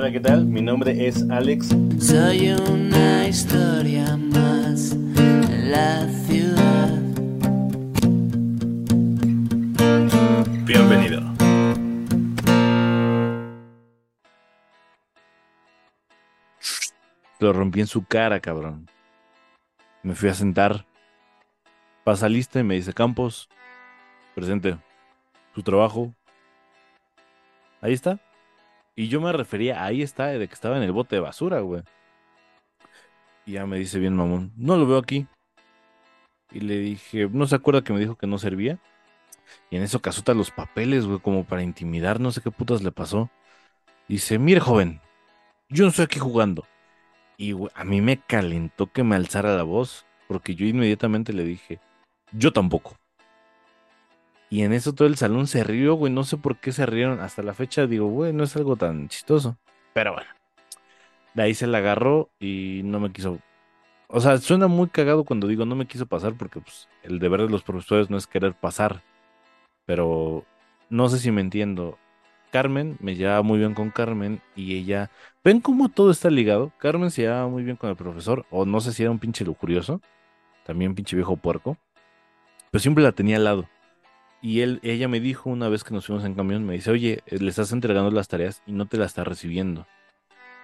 Hola, ¿qué tal? Mi nombre es Alex. Soy una historia más en la ciudad. Bienvenido. Lo rompí en su cara, cabrón. Me fui a sentar. Pasa lista y me dice, Campos, presente. Su trabajo. Ahí está. Y yo me refería, ahí está, de que estaba en el bote de basura, güey. Y ya me dice bien mamón, no lo veo aquí. Y le dije, ¿no se acuerda que me dijo que no servía? Y en eso casuta los papeles, güey, como para intimidar, no sé qué putas le pasó. Dice, mire joven, yo no estoy aquí jugando. Y a mí me calentó que me alzara la voz, porque yo inmediatamente le dije, yo tampoco. Y en eso todo el salón se rió, güey, no sé por qué se rieron. Hasta la fecha digo, güey, no es algo tan chistoso. Pero bueno, de ahí se la agarró y no me quiso. O sea, suena muy cagado cuando digo no me quiso pasar, porque pues, el deber de los profesores no es querer pasar. Pero no sé si me entiendo. Carmen me llevaba muy bien con Carmen y ella. ¿Ven cómo todo está ligado? Carmen se llevaba muy bien con el profesor, o no sé si era un pinche lujurioso, también pinche viejo puerco, pero siempre la tenía al lado. Y él, ella me dijo una vez que nos fuimos en camión, me dice, oye, eh, le estás entregando las tareas y no te las está recibiendo.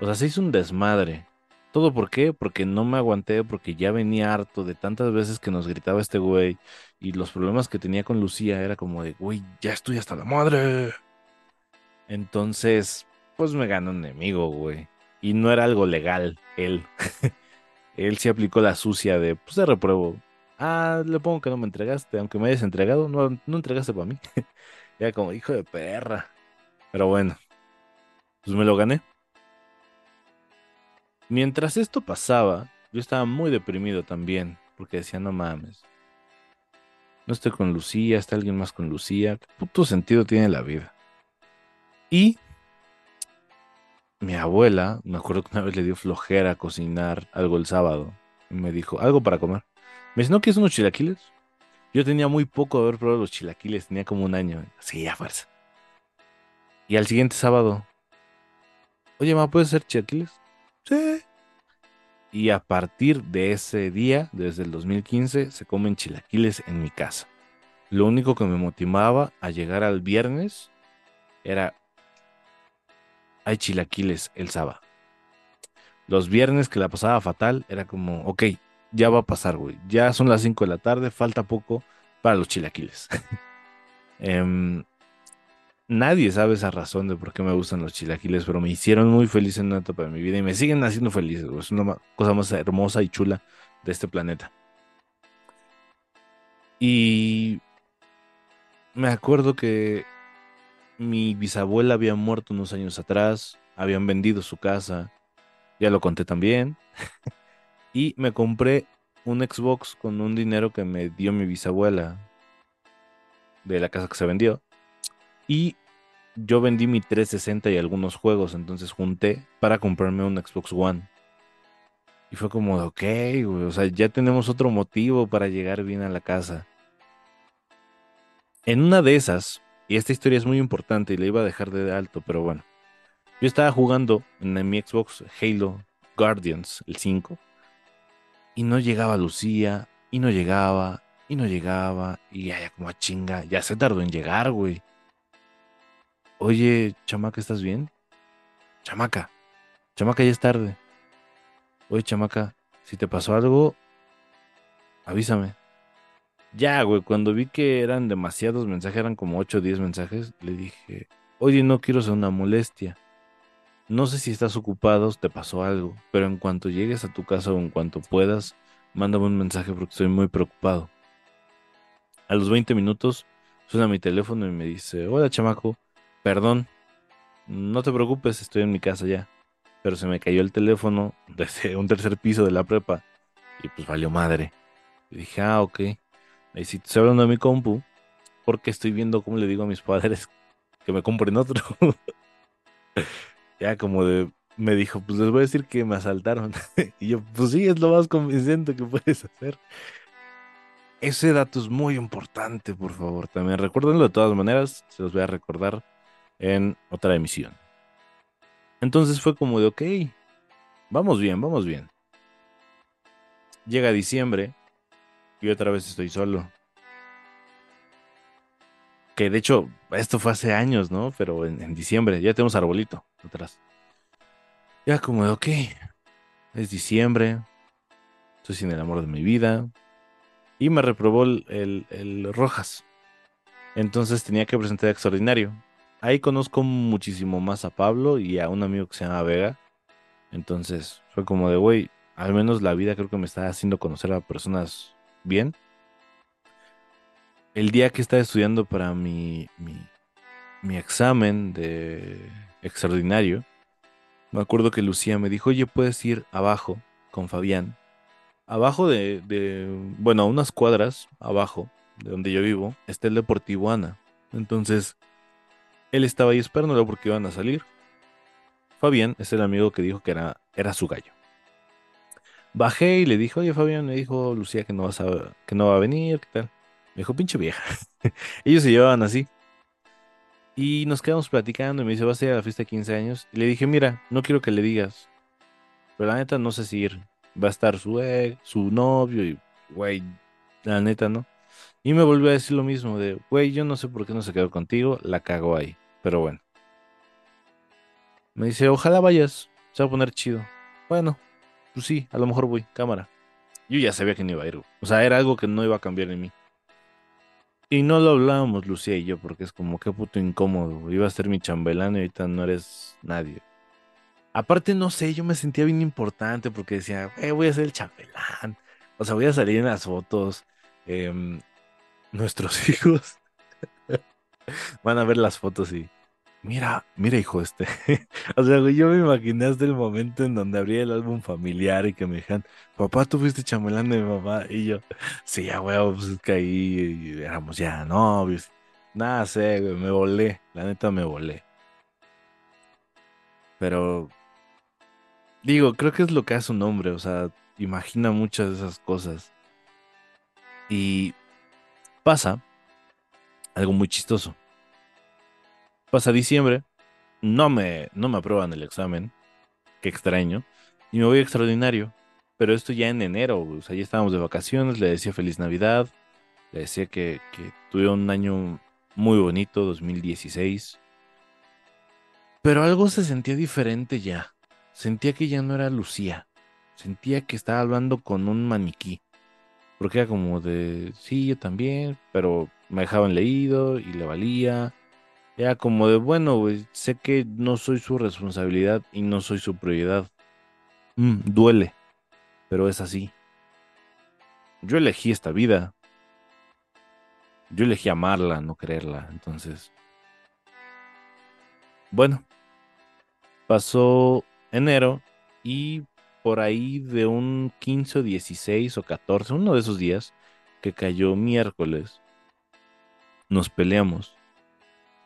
O sea, se hizo un desmadre. ¿Todo por qué? Porque no me aguanté, porque ya venía harto de tantas veces que nos gritaba este güey y los problemas que tenía con Lucía era como de, güey, ya estoy hasta la madre. Entonces, pues me ganó un enemigo, güey. Y no era algo legal, él. él se aplicó la sucia de, pues de repruebo. Ah, le pongo que no me entregaste, aunque me hayas entregado, no, no entregaste para mí. Era como hijo de perra. Pero bueno, pues me lo gané. Mientras esto pasaba, yo estaba muy deprimido también, porque decía, no mames. No estoy con Lucía, está alguien más con Lucía. ¿Qué puto sentido tiene la vida? Y mi abuela, me acuerdo que una vez le dio flojera cocinar algo el sábado. Y me dijo, algo para comer. Me dice, ¿no quieres unos chilaquiles? Yo tenía muy poco de haber probado los chilaquiles, tenía como un año. Sí, a fuerza. Y al siguiente sábado, oye, ma, ¿puedes hacer chilaquiles? Sí. Y a partir de ese día, desde el 2015, se comen chilaquiles en mi casa. Lo único que me motivaba a llegar al viernes era, hay chilaquiles el sábado. Los viernes que la pasaba fatal, era como, ok, ya va a pasar, güey. Ya son las 5 de la tarde, falta poco para los chilaquiles. Em, nadie sabe esa razón de por qué me gustan los chilaquiles, pero me hicieron muy feliz en una etapa de mi vida y me siguen haciendo feliz. güey. Es una cosa más hermosa y chula de este planeta. Y me acuerdo que mi bisabuela había muerto unos años atrás, habían vendido su casa, ya lo conté también. y me compré un Xbox con un dinero que me dio mi bisabuela de la casa que se vendió. Y yo vendí mi 360 y algunos juegos, entonces junté para comprarme un Xbox One. Y fue como, ok, o sea, ya tenemos otro motivo para llegar bien a la casa. En una de esas, y esta historia es muy importante y la iba a dejar de alto, pero bueno. Yo estaba jugando en mi Xbox Halo Guardians, el 5, y no llegaba Lucía, y no llegaba, y no llegaba, y ya, como a chinga, ya se tardó en llegar, güey. Oye, chamaca, ¿estás bien? Chamaca, chamaca, ya es tarde. Oye, chamaca, si te pasó algo, avísame. Ya, güey, cuando vi que eran demasiados mensajes, eran como 8 o 10 mensajes, le dije, oye, no quiero ser una molestia. No sé si estás ocupado, te pasó algo, pero en cuanto llegues a tu casa o en cuanto puedas, mándame un mensaje porque estoy muy preocupado. A los 20 minutos suena mi teléfono y me dice, hola chamaco, perdón, no te preocupes, estoy en mi casa ya. Pero se me cayó el teléfono desde un tercer piso de la prepa y pues valió madre. Y dije, ah, ok. Y si estoy hablando de mi compu, porque estoy viendo cómo le digo a mis padres que me compren otro. Ya como de, me dijo, pues les voy a decir que me asaltaron. y yo, pues sí, es lo más convincente que puedes hacer. Ese dato es muy importante, por favor. También recuérdenlo de todas maneras, se los voy a recordar en otra emisión. Entonces fue como de, ok, vamos bien, vamos bien. Llega diciembre y otra vez estoy solo. Que de hecho, esto fue hace años, ¿no? Pero en, diciembre, ya tenemos arbolito atrás. Ya como de, ok, es diciembre, estoy sin el amor de mi vida. Y me reprobó el, el- el Rojas. Entonces tenía que presentar extraordinario. Ahí conozco muchísimo más a Pablo y a un amigo que se llama Vega. Entonces fue como de, güey, al menos la vida creo que me está haciendo conocer a personas bien. El día que estaba estudiando para mi, mi, mi examen de extraordinario, me acuerdo que Lucía me dijo, oye, puedes ir abajo con Fabián. Abajo de, de, bueno, a unas cuadras abajo de donde yo vivo, está el Deportivo Ana. Entonces, él estaba ahí esperándolo porque iban a salir. Fabián es el amigo que dijo que era, era su gallo. Bajé y le dije, oye Fabián, me dijo Lucía que no, a, que no va a venir, ¿qué tal? Me dijo, pinche vieja. Ellos se llevaban así. Y nos quedamos platicando y me dice, ¿vas a ir a la fiesta de 15 años? Y le dije, mira, no quiero que le digas. Pero la neta no sé si ir. Va a estar su ex, su novio y, güey, la neta no. Y me volvió a decir lo mismo de, güey, yo no sé por qué no se quedó contigo, la cagó ahí. Pero bueno. Me dice, ojalá vayas, se va a poner chido. Bueno, pues sí, a lo mejor voy, cámara. Yo ya sabía que no iba a ir. O sea, era algo que no iba a cambiar en mí. Y no lo hablábamos Lucía y yo, porque es como qué puto incómodo. Iba a ser mi chambelán y ahorita no eres nadie. Aparte, no sé, yo me sentía bien importante porque decía, "Güey, voy a ser el chambelán. O sea, voy a salir en las fotos. em, nuestros hijos van a ver las fotos y. Mira, mira, hijo, este. o sea, yo me imaginé hasta el momento en donde abría el álbum familiar y que me dijeran, papá, tú fuiste chambelán de mi papá. Y yo, sí, ya, güey, pues es que ahí éramos ya novios. Nada sé, güey, me volé. La neta me volé. Pero Digo, creo que es lo que hace un hombre, o sea, imagina muchas de esas cosas. Y pasa algo muy chistoso. Pasa diciembre, no me, no me aprueban el examen, qué extraño, y me voy extraordinario. Pero esto ya en enero, o sea, ya estábamos de vacaciones, le decía feliz Navidad, le decía que, que tuve un año muy bonito, 2016. Pero algo se sentía diferente ya. Sentía que ya no era Lucía. Sentía que estaba hablando con un maniquí. Porque era como de, sí, yo también, pero me dejaban leído y le valía. Era como de, bueno, güey, sé que no soy su responsabilidad y no soy su prioridad. Mm, duele, pero es así. Yo elegí esta vida. Yo elegí amarla, no quererla. Entonces, bueno, pasó enero y por ahí de un 15 o 16 o 14, uno de esos días que cayó miércoles, nos peleamos.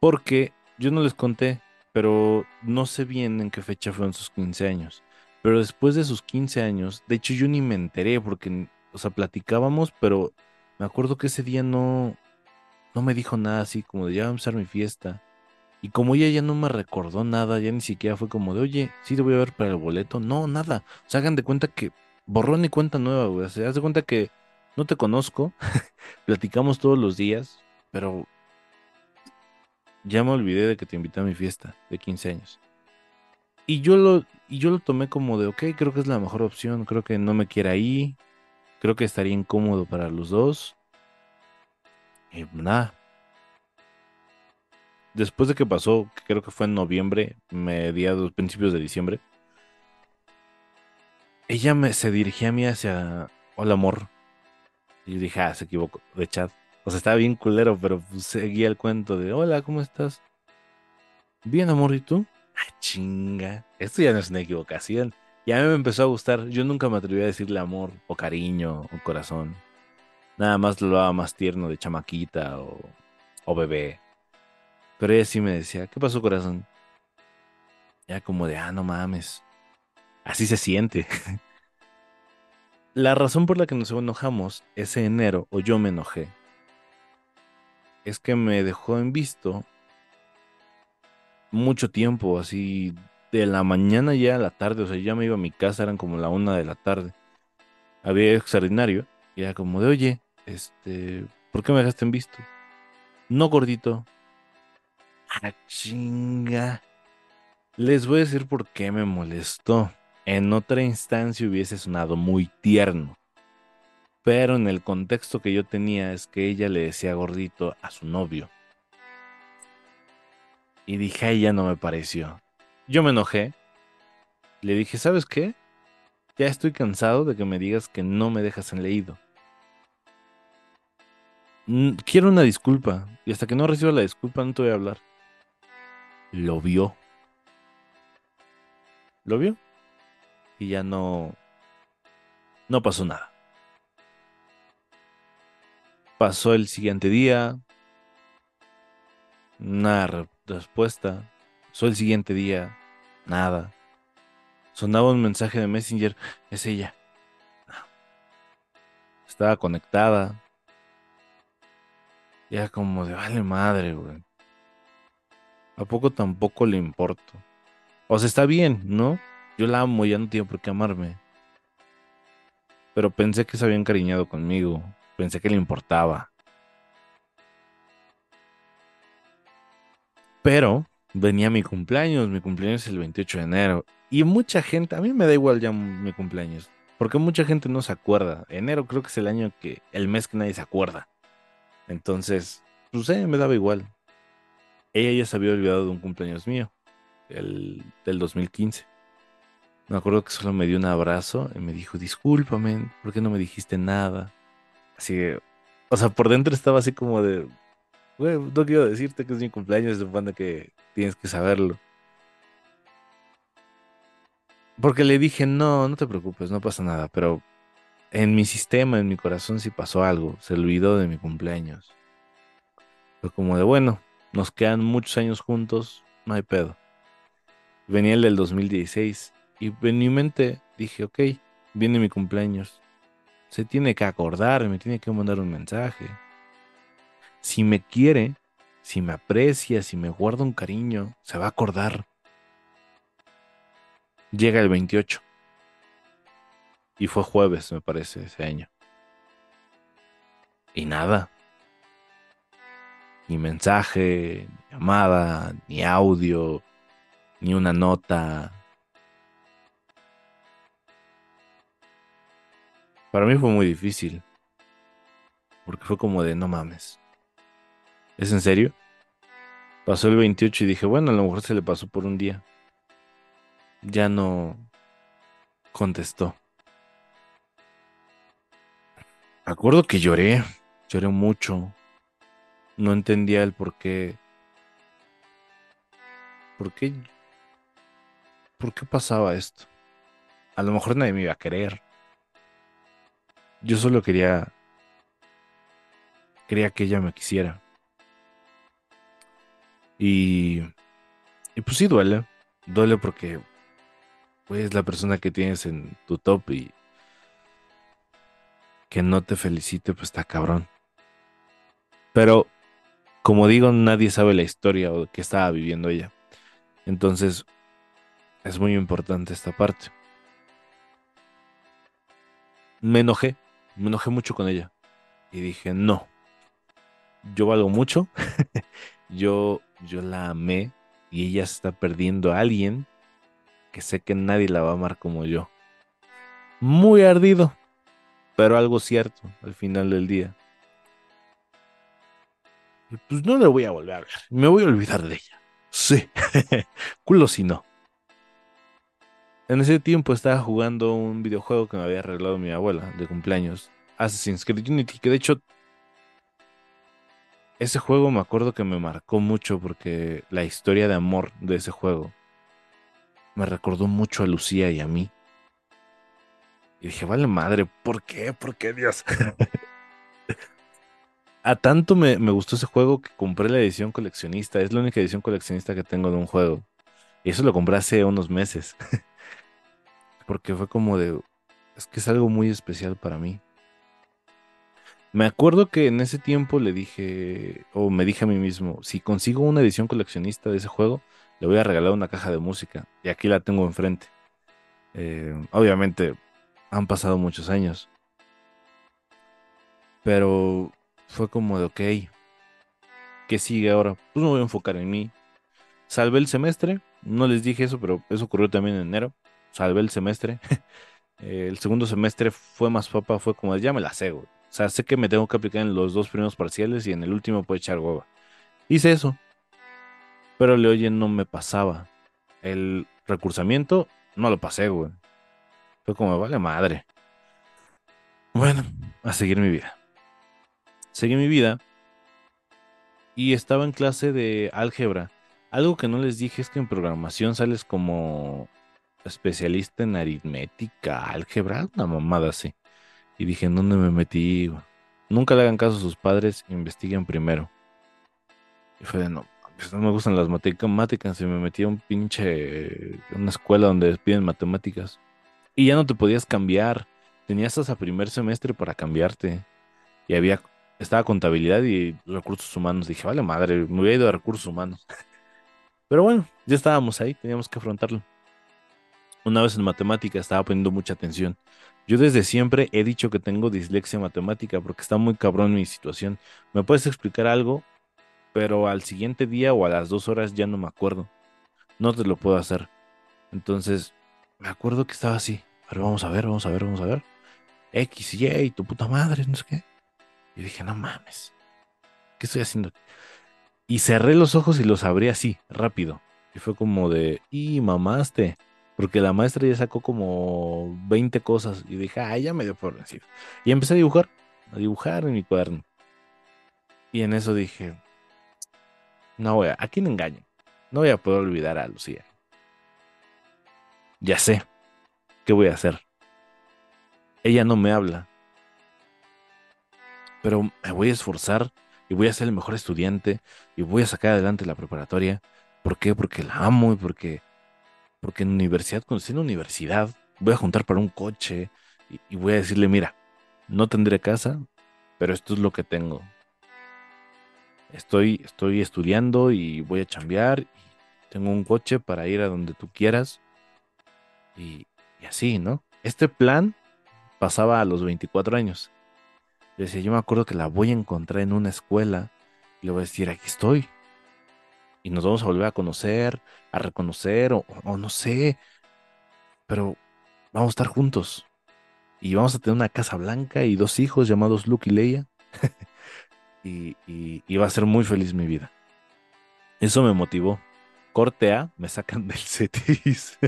Porque yo no les conté, pero no sé bien en qué fecha fueron sus 15 años. Pero después de sus 15 años, de hecho yo ni me enteré porque, o sea, platicábamos, pero me acuerdo que ese día no, no me dijo nada así como de ya va a empezar mi fiesta. Y como ella ya no me recordó nada, ya ni siquiera fue como de, oye, sí te voy a ver para el boleto. No, nada. O sea, hagan de cuenta que borrón y cuenta nueva, güey. O sea, haz de cuenta que no te conozco, platicamos todos los días, pero ya me olvidé de que te invité a mi fiesta de 15 años. Y yo lo, y yo lo tomé como de, ok, creo que es la mejor opción, creo que no me quiera ahí, creo que estaría incómodo para los dos. Y nada. Después de que pasó, creo que fue en noviembre, mediados, principios de diciembre, ella me, se dirigía a mí hacia, hola amor. Y dije, ah, se equivocó, de chat. O sea, estaba bien culero, pero pues, seguía el cuento de, hola, ¿cómo estás? Bien, amor, ¿y tú? Ah, chinga. Esto ya no es una equivocación. Y a mí me empezó a gustar. Yo nunca me atreví a decirle amor, o cariño, o corazón. Nada más lo daba más tierno de chamaquita o, o bebé. Pero ella sí me decía, ¿qué pasó, corazón? Ya como de, ah, no mames. Así se siente. La razón por la que nos enojamos ese enero, o yo me enojé, es que me dejó en visto mucho tiempo, así de la mañana ya a la tarde, o sea, ya me iba a mi casa, eran como la una de la tarde. Había extraordinario, y era como de, oye, este, ¿por qué me dejaste en visto? No, gordito. Ah, chinga. Les voy a decir por qué me molestó. En otra instancia hubiese sonado muy tierno. Pero en el contexto que yo tenía es que ella le decía gordito a su novio. Y dije, a ella no me pareció. Yo me enojé. Le dije, ¿sabes qué? Ya estoy cansado de que me digas que no me dejas en leído. Quiero una disculpa. Y hasta que no reciba la disculpa no te voy a hablar. Lo vio. Lo vio. Y ya no... No pasó nada. Pasó el siguiente día. Una re- respuesta. Pasó el siguiente día. Nada. Sonaba un mensaje de Messenger. Es ella. Estaba conectada. Ya como de vale madre, güey. ¿A poco tampoco le importo? O sea, está bien, ¿no? Yo la amo, ya no tiene por qué amarme. Pero pensé que se había encariñado conmigo. Pensé que le importaba. Pero venía mi cumpleaños, mi cumpleaños es el 28 de enero. Y mucha gente, a mí me da igual ya mi cumpleaños. Porque mucha gente no se acuerda. Enero creo que es el año que, el mes que nadie se acuerda. Entonces, pues eh, me daba igual. Ella ya se había olvidado de un cumpleaños mío, el del 2015. Me acuerdo que solo me dio un abrazo y me dijo, discúlpame, ¿por qué no me dijiste nada? Así que, o sea, por dentro estaba así como de, güey, no quiero decirte que es mi cumpleaños, supone que tienes que saberlo. Porque le dije, no, no te preocupes, no pasa nada, pero en mi sistema, en mi corazón sí pasó algo, se olvidó de mi cumpleaños. Fue como de, bueno, nos quedan muchos años juntos, no hay pedo. Venía el del 2016 y en mi mente dije, ok, viene mi cumpleaños. Se tiene que acordar, me tiene que mandar un mensaje. Si me quiere, si me aprecia, si me guarda un cariño, se va a acordar. Llega el 28. Y fue jueves, me parece, ese año. Y nada. Ni mensaje, ni llamada, ni audio, ni una nota. Para mí fue muy difícil. Porque fue como de no mames. ¿Es en serio? Pasó el 28 y dije, bueno, a lo mejor se le pasó por un día. Ya no contestó. Acuerdo que lloré, lloré mucho. No entendía el por qué. ¿Por qué? ¿Por qué pasaba esto? A lo mejor nadie me iba a querer. Yo solo quería. Quería que ella me quisiera. Y. Y pues sí duele. Duele porque. Pues la persona que tienes en tu top y. Que no te felicite, pues está cabrón. Pero. Como digo, nadie sabe la historia o qué estaba viviendo ella. Entonces. Es muy importante esta parte. Me enojé. Me enojé mucho con ella. Y dije, no. Yo valgo mucho. yo, yo la amé. Y ella está perdiendo a alguien que sé que nadie la va a amar como yo. Muy ardido. Pero algo cierto al final del día. Pues no le voy a volver a hablar. Me voy a olvidar de ella. Sí. Culo si no. En ese tiempo estaba jugando un videojuego que me había arreglado mi abuela de cumpleaños. Assassin's Creed Unity, que de hecho ese juego me acuerdo que me marcó mucho porque la historia de amor de ese juego me recordó mucho a Lucía y a mí. Y dije, vale madre, ¿por qué? ¿Por qué Dios? a tanto me, me gustó ese juego que compré la edición coleccionista. Es la única edición coleccionista que tengo de un juego. Y eso lo compré hace unos meses. porque fue como de, es que es algo muy especial para mí. Me acuerdo que en ese tiempo le dije, o me dije a mí mismo, si consigo una edición coleccionista de ese juego, le voy a regalar una caja de música. Y aquí la tengo enfrente. Eh, obviamente han pasado muchos años. Pero fue como de, ok, ¿qué sigue ahora? Pues me voy a enfocar en mí. Salvé el semestre, no les dije eso, pero eso ocurrió también en enero. Salvé el semestre. el segundo semestre fue más papa, fue como, ya me la sé, güey. O sea, sé que me tengo que aplicar en los dos primeros parciales y en el último puedo echar hueva. Hice eso. Pero le oye, no me pasaba. El recursamiento no lo pasé, güey. Fue como, vale madre. Bueno, a seguir mi vida. Seguí mi vida y estaba en clase de álgebra. Algo que no les dije es que en programación sales como especialista en aritmética, álgebra, una mamada así. Y dije, ¿en dónde me metí? Nunca le hagan caso a sus padres, investiguen primero. Y fue de, no, pues no me gustan las matemáticas y me metí a un pinche, una escuela donde piden matemáticas. Y ya no te podías cambiar. Tenías hasta primer semestre para cambiarte. Y había, estaba contabilidad y recursos humanos. Dije, vale madre, me hubiera ido a recursos humanos. Pero bueno, ya estábamos ahí, teníamos que afrontarlo. Una vez en matemática estaba poniendo mucha atención. Yo desde siempre he dicho que tengo dislexia matemática porque está muy cabrón mi situación. ¿Me puedes explicar algo? Pero al siguiente día o a las dos horas ya no me acuerdo. No te lo puedo hacer. Entonces, me acuerdo que estaba así. Pero vamos a ver, vamos a ver, vamos a ver. X y tu puta madre, no sé qué. Y dije, no mames. ¿Qué estoy haciendo? Y cerré los ojos y los abrí así, rápido. Y fue como de, y mamaste. Porque la maestra ya sacó como 20 cosas. Y dije, ah, ya me dio por vencido. Y empecé a dibujar, a dibujar en mi cuaderno. Y en eso dije, no voy a, ¿a quién engaño? No voy a poder olvidar a Lucía. Ya sé, ¿qué voy a hacer? Ella no me habla. Pero me voy a esforzar y voy a ser el mejor estudiante y voy a sacar adelante la preparatoria. ¿Por qué? Porque la amo y porque porque en universidad, cuando esté en universidad, voy a juntar para un coche y, voy a decirle, mira, no tendré casa, pero esto es lo que tengo. Estoy, estoy estudiando y voy a chambear. Tengo un coche para ir a donde tú quieras. Y, y así, ¿no? Este plan pasaba a los 24 años. Decía, yo me acuerdo que la voy a encontrar en una escuela y le voy a decir, aquí estoy y nos vamos a volver a conocer, a reconocer, o, no sé, pero vamos a estar juntos. Y vamos a tener una casa blanca y dos hijos llamados Luke y Leia. y, y, va a ser muy feliz mi vida. Eso me motivó. Corte A, me sacan del CETIS.